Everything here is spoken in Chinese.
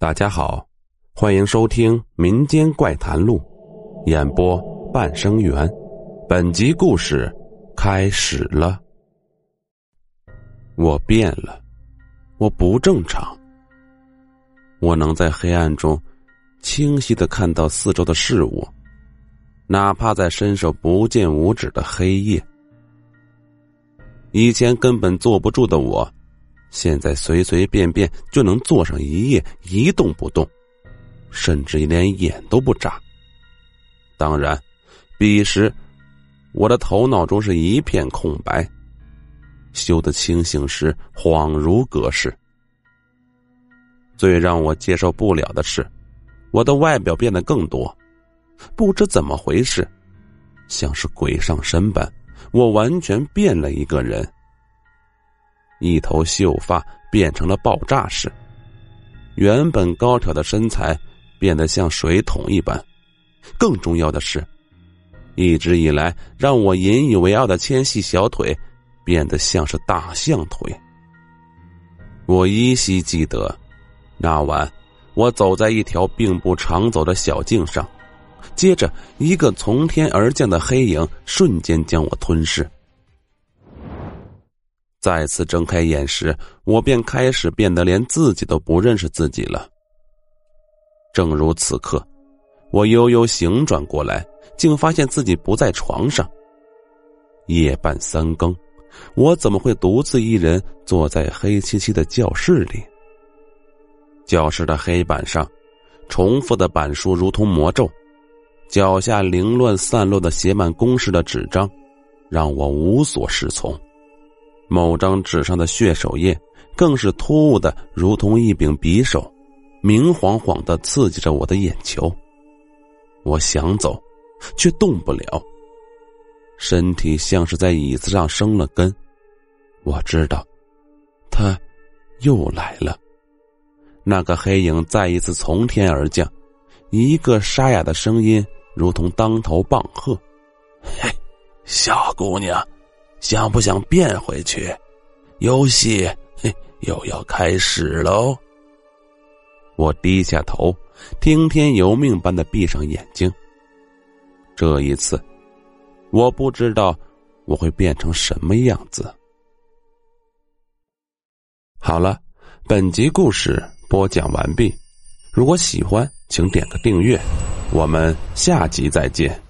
大家好，欢迎收听《民间怪谈录》，演播半生缘。本集故事开始了。我变了，我不正常。我能在黑暗中清晰的看到四周的事物，哪怕在伸手不见五指的黑夜。以前根本坐不住的我。现在随随便便就能坐上一夜，一动不动，甚至连眼都不眨。当然，彼时我的头脑中是一片空白，修得清醒时恍如隔世。最让我接受不了的是，我的外表变得更多，不知怎么回事，像是鬼上身般，我完全变了一个人。一头秀发变成了爆炸式，原本高挑的身材变得像水桶一般。更重要的是，一直以来让我引以为傲的纤细小腿变得像是大象腿。我依稀记得，那晚我走在一条并不常走的小径上，接着一个从天而降的黑影瞬间将我吞噬。再次睁开眼时，我便开始变得连自己都不认识自己了。正如此刻，我悠悠醒转过来，竟发现自己不在床上。夜半三更，我怎么会独自一人坐在黑漆漆的教室里？教室的黑板上，重复的板书如同魔咒，脚下凌乱散落的写满公式的纸张，让我无所适从。某张纸上的血手印，更是突兀的，如同一柄匕首，明晃晃的刺激着我的眼球。我想走，却动不了，身体像是在椅子上生了根。我知道，他又来了。那个黑影再一次从天而降，一个沙哑的声音如同当头棒喝：“嘿，小姑娘。”想不想变回去？游戏嘿又要开始喽！我低下头，听天由命般的闭上眼睛。这一次，我不知道我会变成什么样子。好了，本集故事播讲完毕。如果喜欢，请点个订阅。我们下集再见。